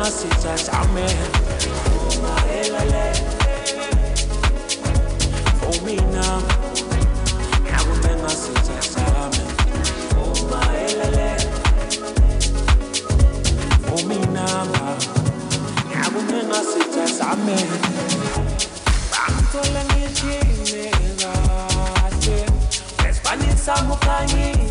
unasita samehe fumina hakumengasita same fumina hakumengasita samehe bangitole ngijime kahle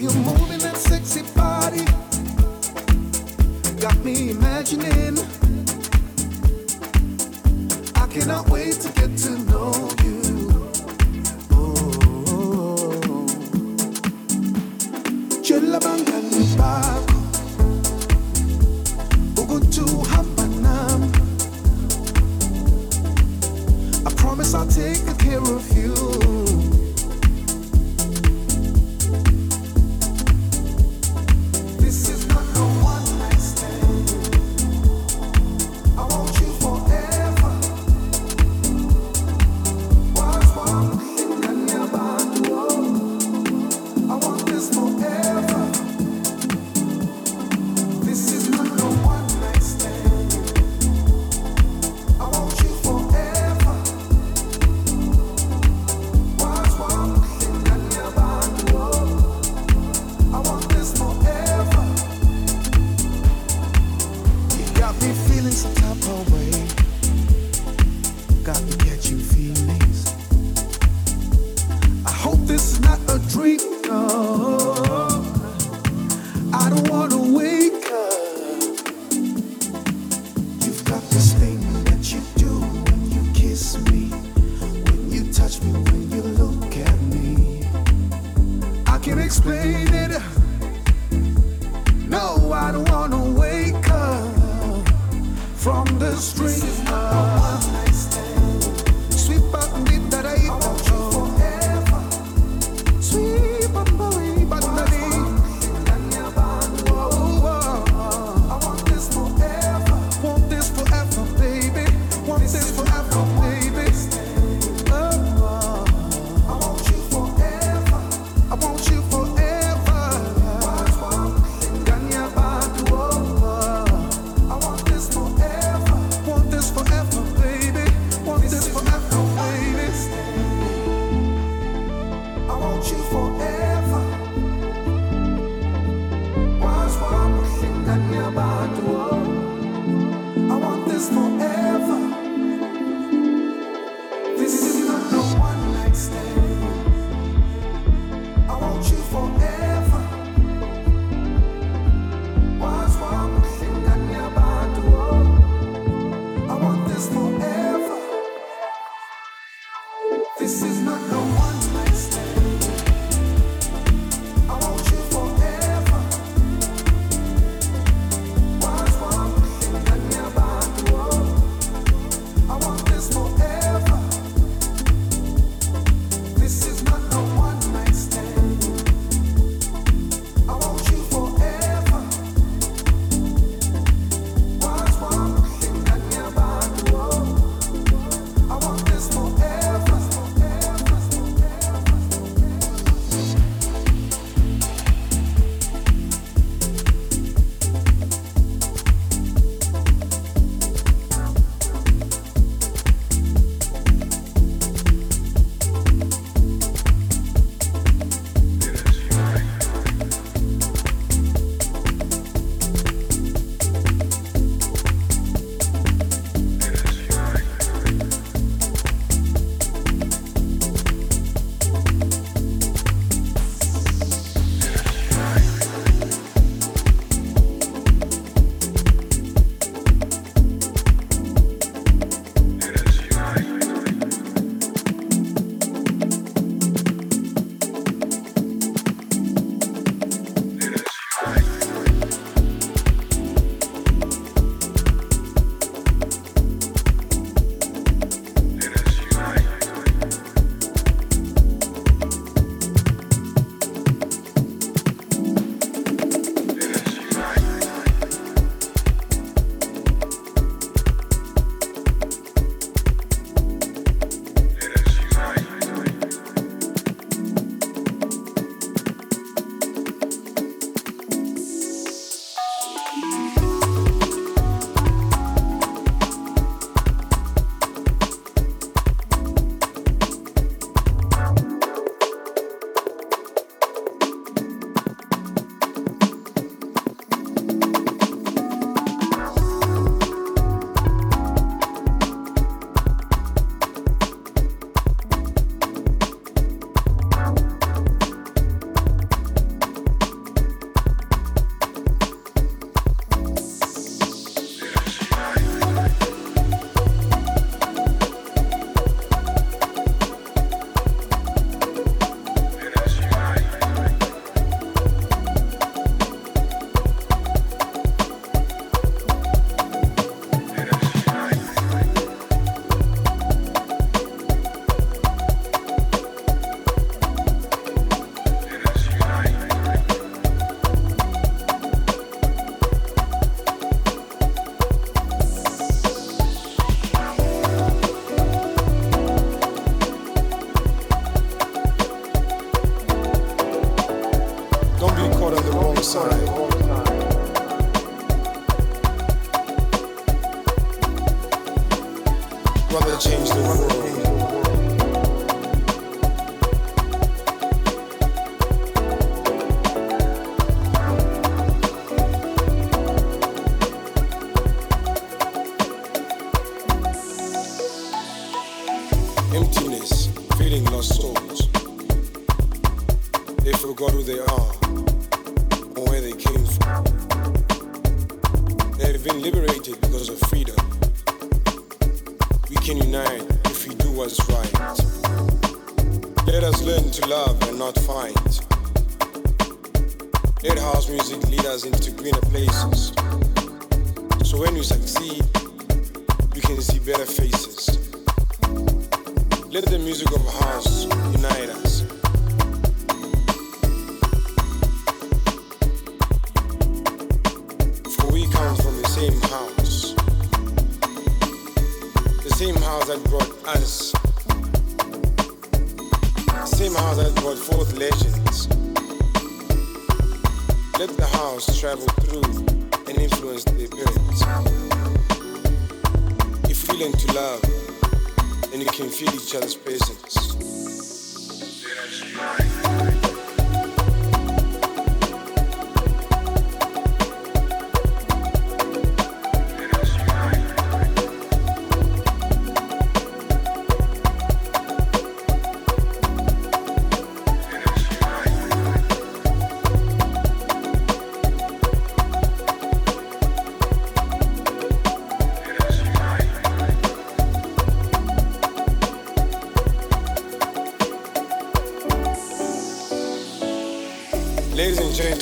Whoa.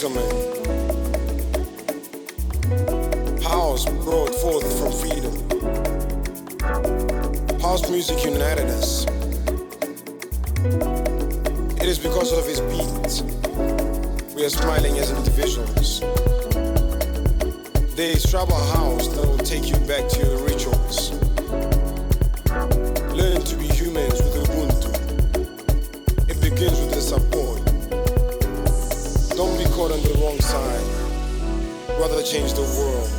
incoming. Powers brought forth from freedom. House music united us. It is because of his beats we are smiling as individuals. There is trouble house that will take you back to your rituals. Learn to be humans caught on the wrong side. Rather change the world.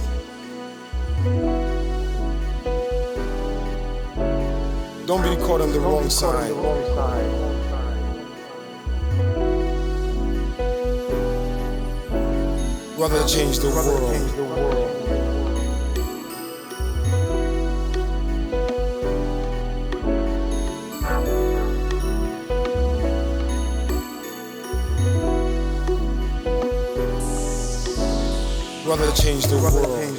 Don't be caught on the wrong side. Rather change the world. gonna change the world.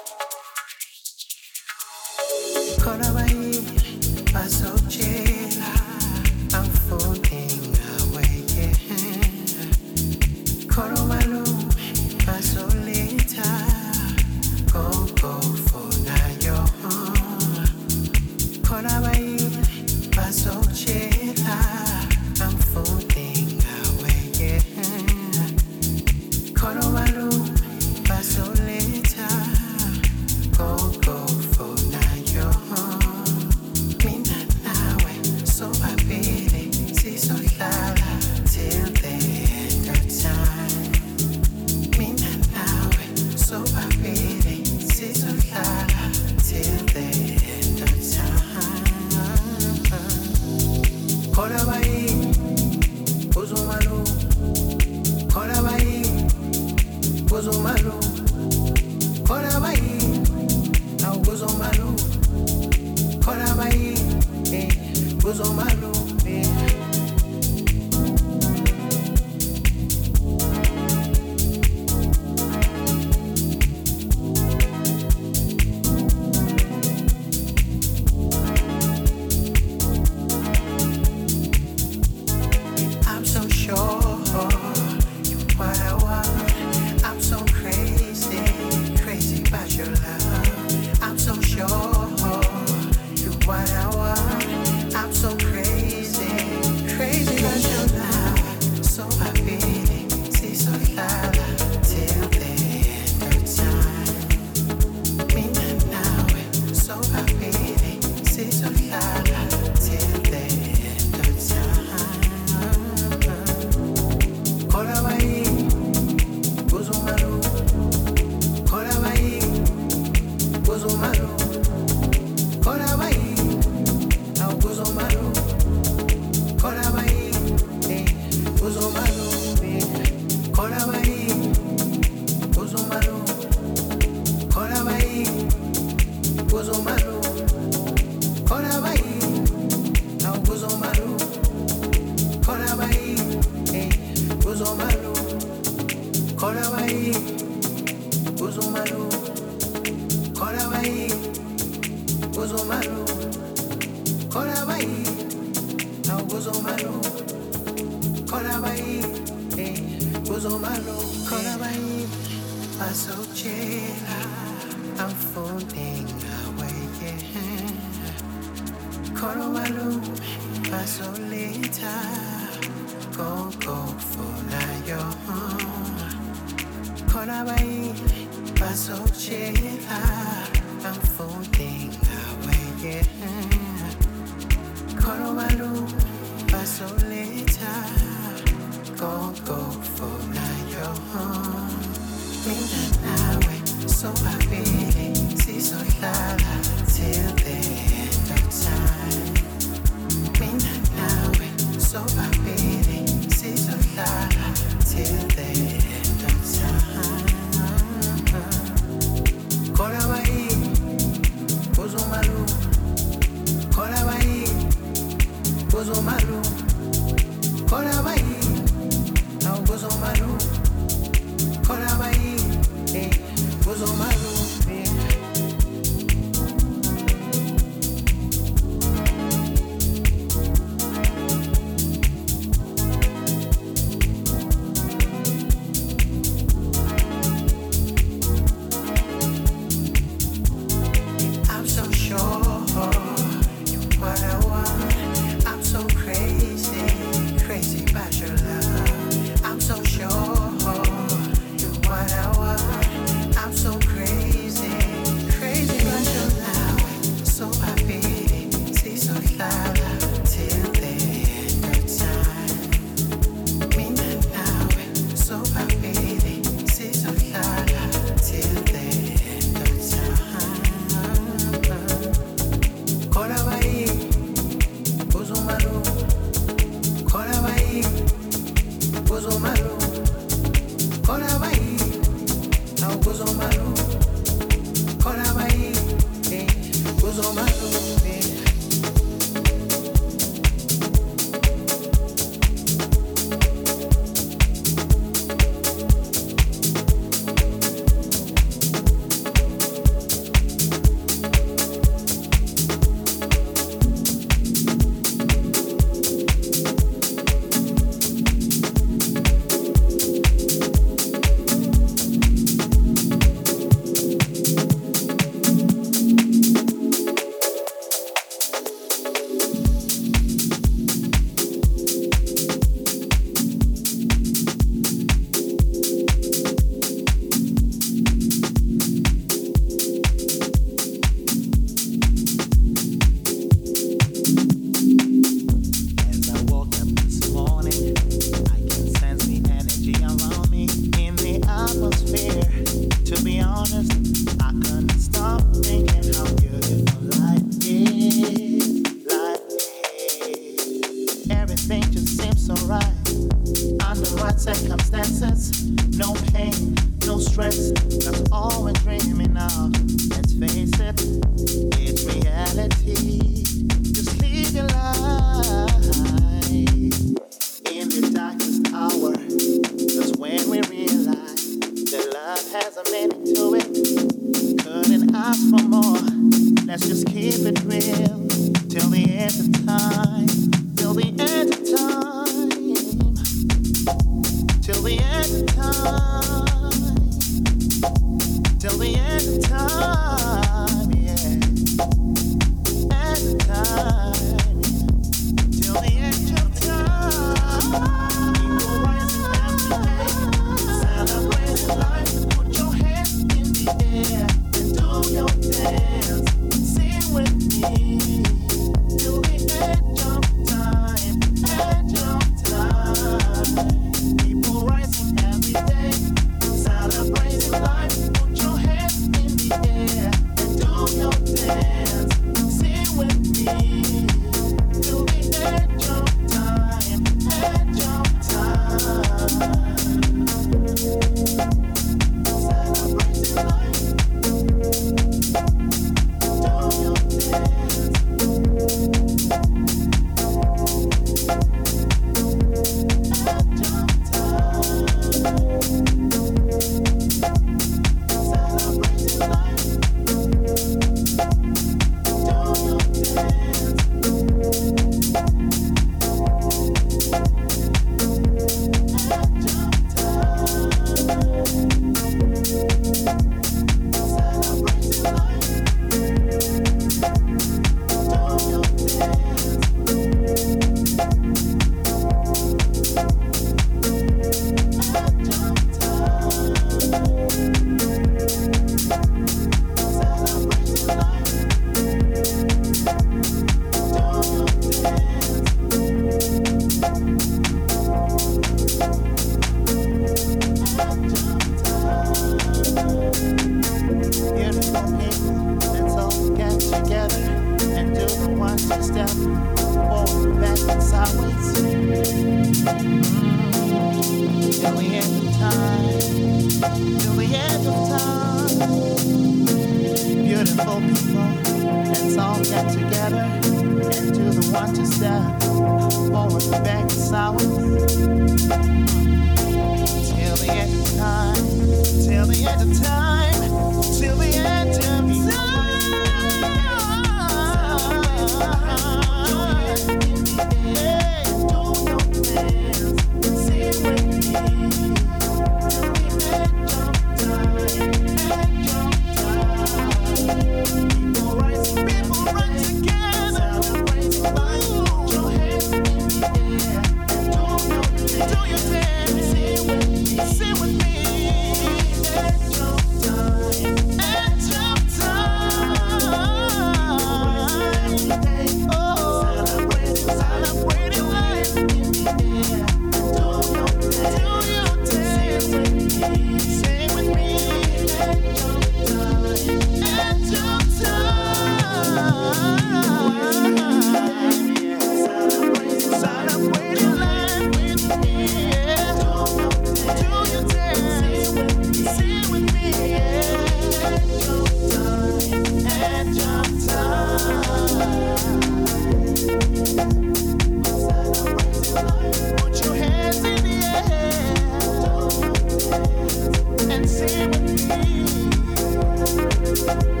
Put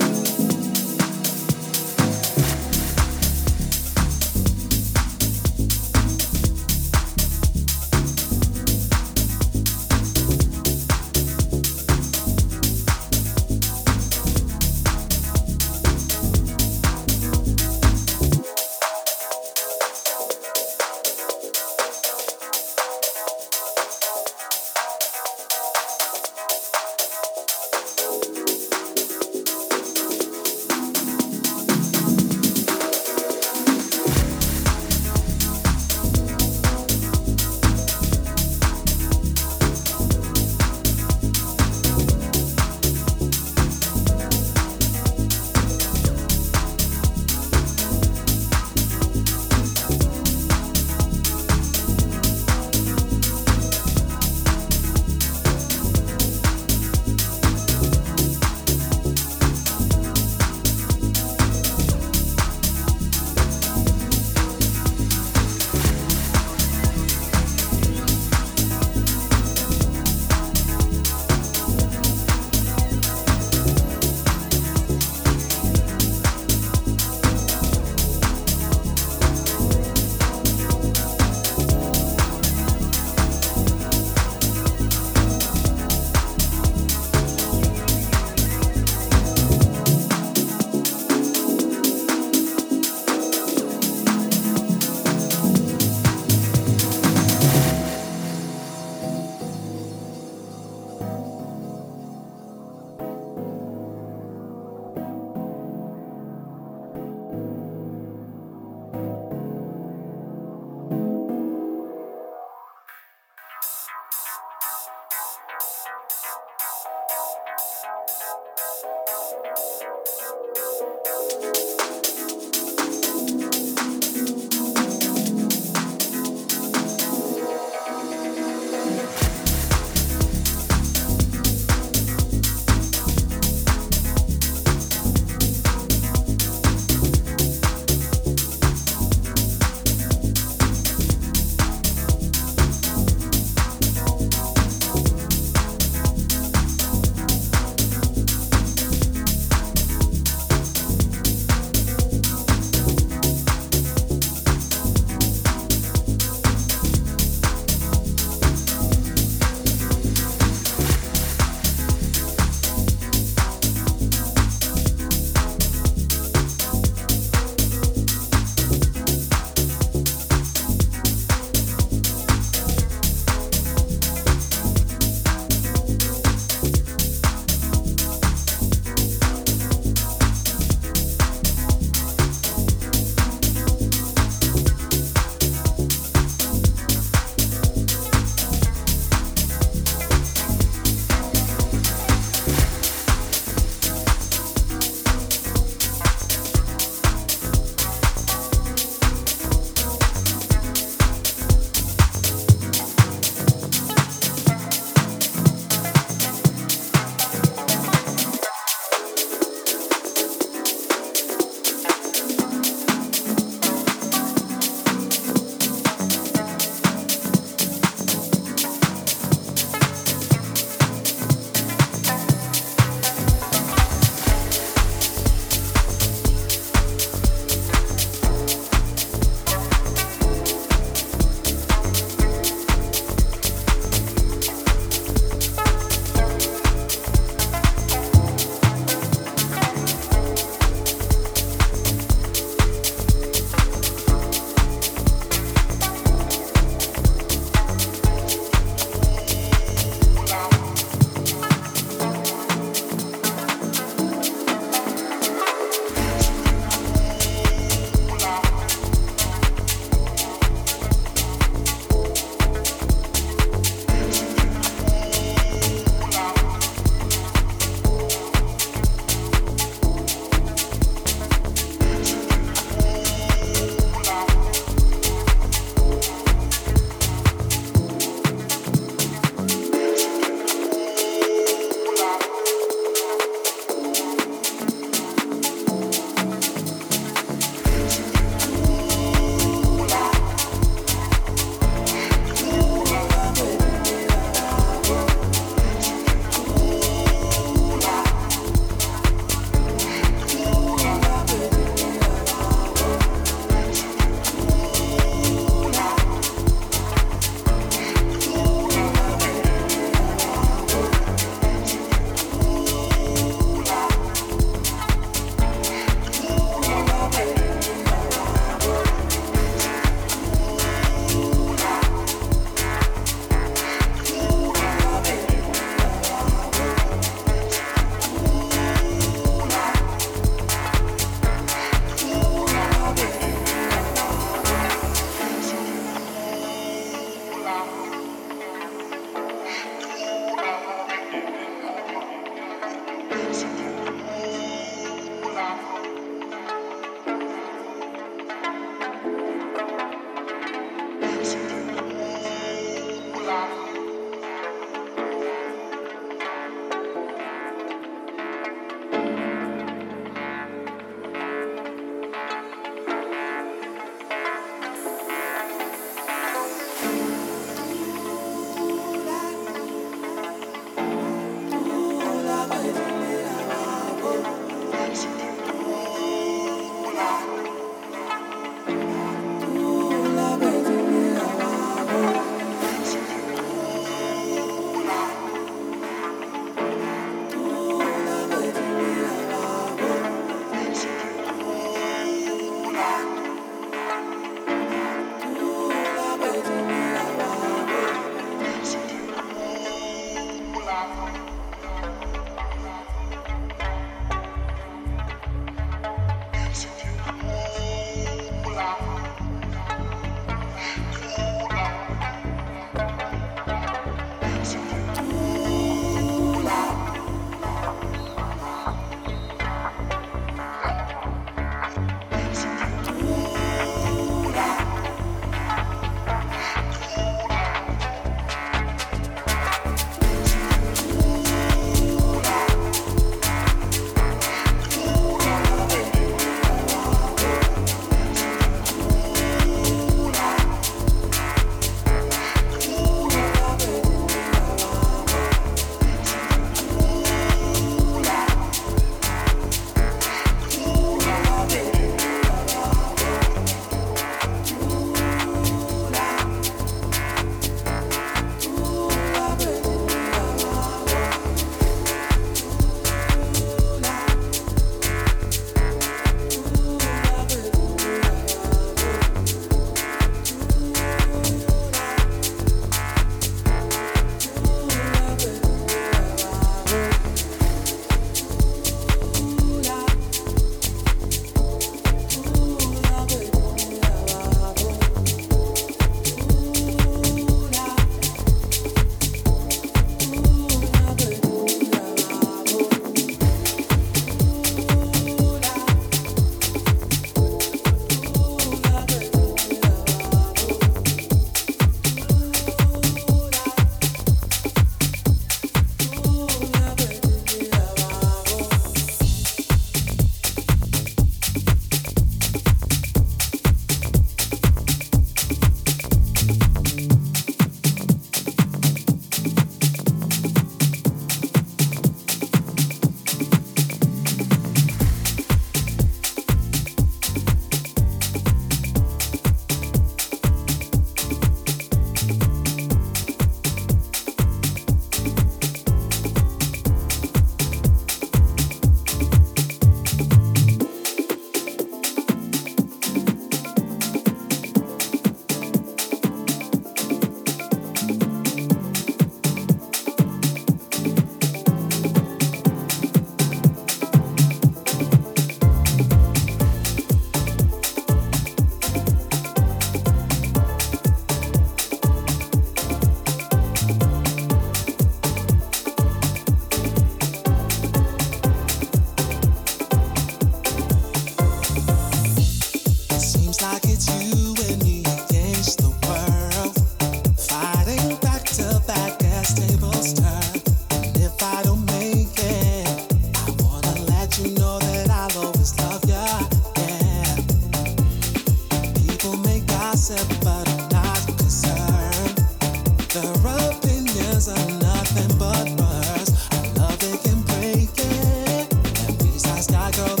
girl